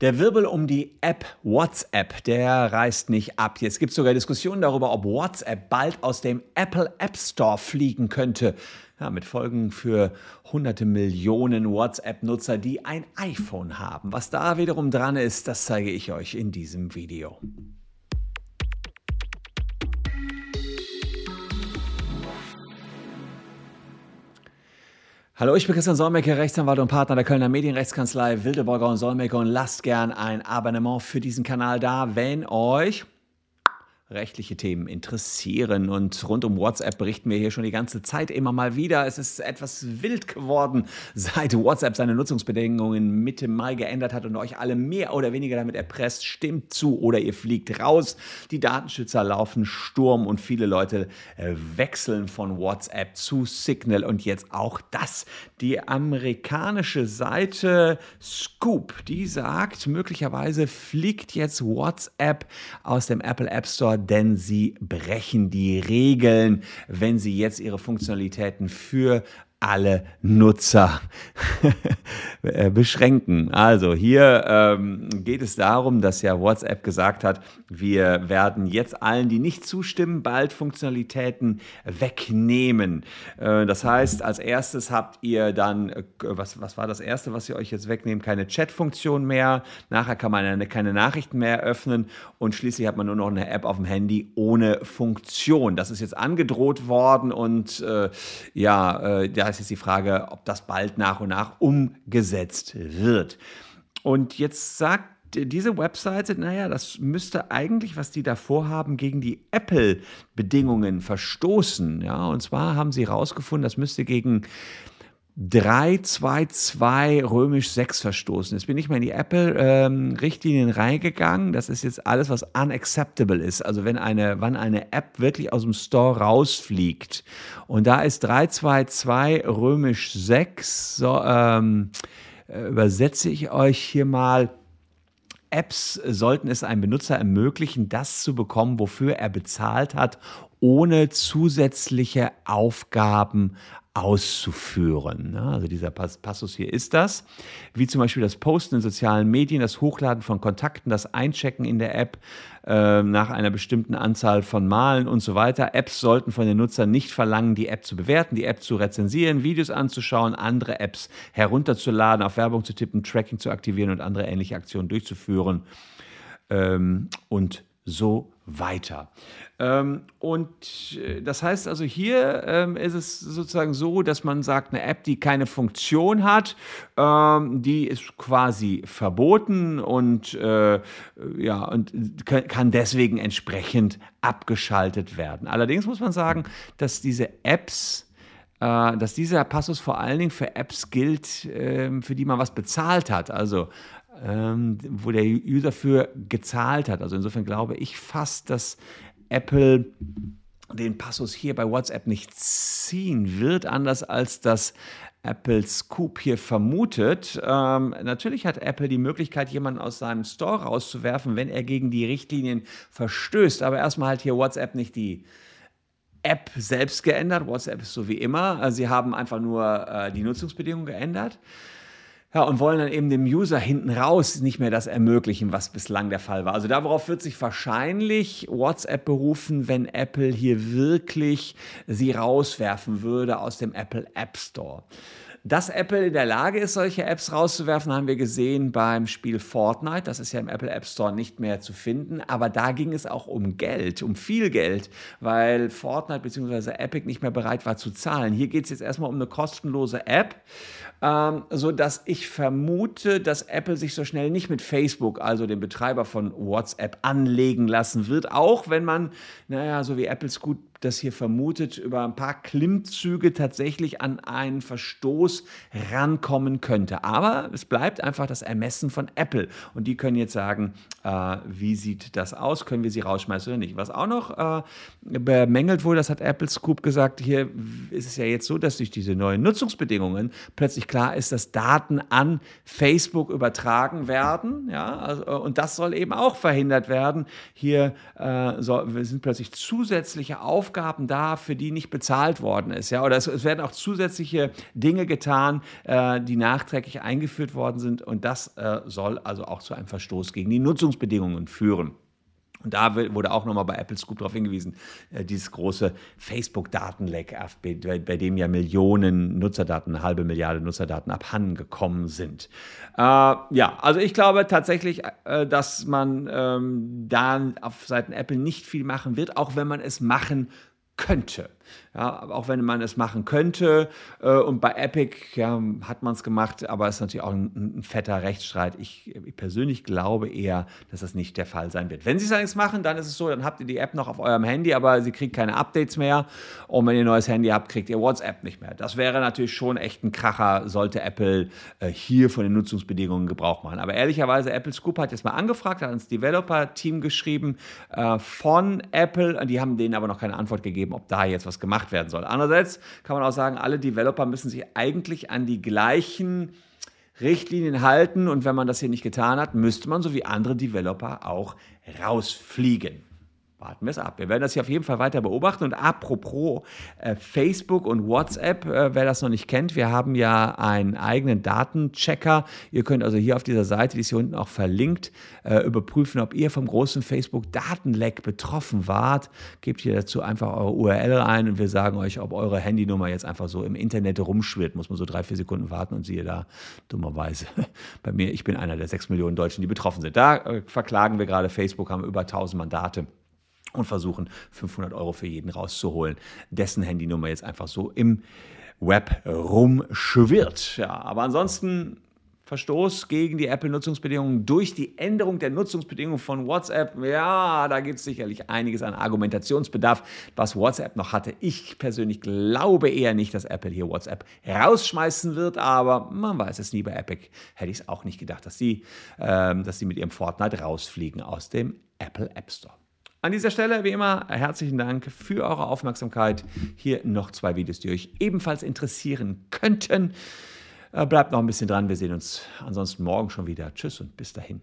Der Wirbel um die App WhatsApp, der reißt nicht ab. Jetzt gibt es sogar Diskussionen darüber, ob WhatsApp bald aus dem Apple App Store fliegen könnte. Ja, mit Folgen für hunderte Millionen WhatsApp-Nutzer, die ein iPhone haben. Was da wiederum dran ist, das zeige ich euch in diesem Video. Hallo, ich bin Christian Solmecke, Rechtsanwalt und Partner der Kölner Medienrechtskanzlei Wildeborger und Solmecke und lasst gern ein Abonnement für diesen Kanal da, wenn euch rechtliche Themen interessieren. Und rund um WhatsApp berichten wir hier schon die ganze Zeit immer mal wieder. Es ist etwas wild geworden, seit WhatsApp seine Nutzungsbedingungen Mitte Mai geändert hat und euch alle mehr oder weniger damit erpresst, stimmt zu oder ihr fliegt raus. Die Datenschützer laufen Sturm und viele Leute äh, wechseln von WhatsApp zu Signal und jetzt auch das. Die amerikanische Seite Scoop, die sagt, möglicherweise fliegt jetzt WhatsApp aus dem Apple App Store denn sie brechen die Regeln, wenn sie jetzt ihre Funktionalitäten für alle Nutzer äh, beschränken. Also hier ähm, geht es darum, dass ja WhatsApp gesagt hat, wir werden jetzt allen, die nicht zustimmen, bald Funktionalitäten wegnehmen. Äh, das heißt, als erstes habt ihr dann, äh, was, was war das erste, was ihr euch jetzt wegnehmt? Keine Chat-Funktion mehr. Nachher kann man eine, keine Nachrichten mehr öffnen und schließlich hat man nur noch eine App auf dem Handy ohne Funktion. Das ist jetzt angedroht worden und äh, ja, äh, da ist jetzt die Frage, ob das bald nach und nach umgesetzt wird. Und jetzt sagt diese Webseite, naja, das müsste eigentlich, was die da vorhaben, gegen die Apple-Bedingungen verstoßen. Ja, und zwar haben sie herausgefunden, das müsste gegen 322 römisch 6 verstoßen. Jetzt bin ich mal in die Apple-Richtlinien ähm, reingegangen. Das ist jetzt alles, was unacceptable ist. Also wenn eine, wann eine App wirklich aus dem Store rausfliegt. Und da ist 322 römisch 6. So, ähm, äh, übersetze ich euch hier mal. Apps sollten es einem Benutzer ermöglichen, das zu bekommen, wofür er bezahlt hat, ohne zusätzliche Aufgaben auszuführen. Ne? Also dieser Passus hier ist das, wie zum Beispiel das Posten in sozialen Medien, das Hochladen von Kontakten, das Einchecken in der App äh, nach einer bestimmten Anzahl von Malen und so weiter. Apps sollten von den Nutzern nicht verlangen, die App zu bewerten, die App zu rezensieren, Videos anzuschauen, andere Apps herunterzuladen, auf Werbung zu tippen, Tracking zu aktivieren und andere ähnliche Aktionen durchzuführen ähm, und so weiter. Ähm, und äh, das heißt also, hier ähm, ist es sozusagen so, dass man sagt, eine App, die keine Funktion hat, ähm, die ist quasi verboten und, äh, ja, und kann deswegen entsprechend abgeschaltet werden. Allerdings muss man sagen, dass diese Apps äh, dass dieser Passus vor allen Dingen für Apps gilt, für die man was bezahlt hat. Also ähm, wo der User für gezahlt hat. Also insofern glaube ich fast, dass Apple den Passus hier bei WhatsApp nicht ziehen wird, anders als das Apple Scoop hier vermutet. Ähm, natürlich hat Apple die Möglichkeit, jemanden aus seinem Store rauszuwerfen, wenn er gegen die Richtlinien verstößt. Aber erstmal hat hier WhatsApp nicht die App selbst geändert. WhatsApp ist so wie immer. Also sie haben einfach nur äh, die Nutzungsbedingungen geändert. Ja, und wollen dann eben dem User hinten raus nicht mehr das ermöglichen, was bislang der Fall war. Also darauf wird sich wahrscheinlich WhatsApp berufen, wenn Apple hier wirklich sie rauswerfen würde aus dem Apple App Store. Dass Apple in der Lage ist, solche Apps rauszuwerfen, haben wir gesehen beim Spiel Fortnite. Das ist ja im Apple App Store nicht mehr zu finden. Aber da ging es auch um Geld, um viel Geld, weil Fortnite bzw. Epic nicht mehr bereit war zu zahlen. Hier geht es jetzt erstmal um eine kostenlose App, ähm, sodass ich vermute, dass Apple sich so schnell nicht mit Facebook, also dem Betreiber von WhatsApp, anlegen lassen wird. Auch wenn man, naja, so wie Apples gut das hier vermutet, über ein paar Klimmzüge tatsächlich an einen Verstoß rankommen könnte. Aber es bleibt einfach das Ermessen von Apple. Und die können jetzt sagen, äh, wie sieht das aus? Können wir sie rausschmeißen oder nicht? Was auch noch äh, bemängelt wurde, das hat Apple Scoop gesagt, hier ist es ja jetzt so, dass durch diese neuen Nutzungsbedingungen plötzlich klar ist, dass Daten an Facebook übertragen werden. Ja, also, und das soll eben auch verhindert werden. Hier äh, soll, sind plötzlich zusätzliche Aufgaben Aufgaben da, für die nicht bezahlt worden ist. Ja? Oder es, es werden auch zusätzliche Dinge getan, äh, die nachträglich eingeführt worden sind. Und das äh, soll also auch zu einem Verstoß gegen die Nutzungsbedingungen führen. Und da wurde auch nochmal bei Apple Scoop darauf hingewiesen, äh, dieses große Facebook-Datenleck, bei, dem ja Millionen Nutzerdaten, eine halbe Milliarde Nutzerdaten abhanden gekommen sind. Äh, ja, also ich glaube tatsächlich, äh, dass man ähm, da auf Seiten Apple nicht viel machen wird, auch wenn man es machen könnte. Ja, auch wenn man es machen könnte. Äh, und bei Epic ja, hat man es gemacht, aber es ist natürlich auch ein, ein fetter Rechtsstreit. Ich, ich, persönlich glaube eher, dass das nicht der Fall sein wird. Wenn sie es allerdings machen, dann ist es so, dann habt ihr die App noch auf eurem Handy, aber sie kriegt keine Updates mehr. Und wenn ihr ein neues Handy habt, kriegt ihr WhatsApp nicht mehr. Das wäre natürlich schon echt ein Kracher, sollte Apple äh, hier von den Nutzungsbedingungen Gebrauch machen. Aber ehrlicherweise, Apple Scoop hat jetzt mal angefragt, hat ans Developer-Team geschrieben äh, von Apple. Die haben denen aber noch keine Antwort gegeben, ob da jetzt was gemacht werden soll. Andererseits kann man auch sagen, alle Developer müssen sich eigentlich an die gleichen Richtlinien halten und wenn man das hier nicht getan hat, müsste man so wie andere Developer auch rausfliegen. Warten wir es ab. Wir werden das hier auf jeden Fall weiter beobachten. Und apropos äh, Facebook und WhatsApp, äh, wer das noch nicht kennt, wir haben ja einen eigenen Datenchecker. Ihr könnt also hier auf dieser Seite, die ist hier unten auch verlinkt, äh, überprüfen, ob ihr vom großen Facebook-Datenleck betroffen wart. Gebt hier dazu einfach eure URL rein und wir sagen euch, ob eure Handynummer jetzt einfach so im Internet rumschwirrt. Muss man so drei, vier Sekunden warten und siehe da, dummerweise, bei mir, ich bin einer der sechs Millionen Deutschen, die betroffen sind. Da äh, verklagen wir gerade Facebook, haben über 1000 Mandate und versuchen 500 Euro für jeden rauszuholen, dessen Handynummer jetzt einfach so im Web rumschwirrt. Ja, aber ansonsten Verstoß gegen die Apple-Nutzungsbedingungen durch die Änderung der Nutzungsbedingungen von WhatsApp. Ja, da gibt es sicherlich einiges an Argumentationsbedarf, was WhatsApp noch hatte. Ich persönlich glaube eher nicht, dass Apple hier WhatsApp rausschmeißen wird, aber man weiß es nie. Bei Epic hätte ich es auch nicht gedacht, dass sie, ähm, dass sie mit ihrem Fortnite rausfliegen aus dem Apple App Store. An dieser Stelle, wie immer, herzlichen Dank für eure Aufmerksamkeit. Hier noch zwei Videos, die euch ebenfalls interessieren könnten. Äh, bleibt noch ein bisschen dran. Wir sehen uns ansonsten morgen schon wieder. Tschüss und bis dahin.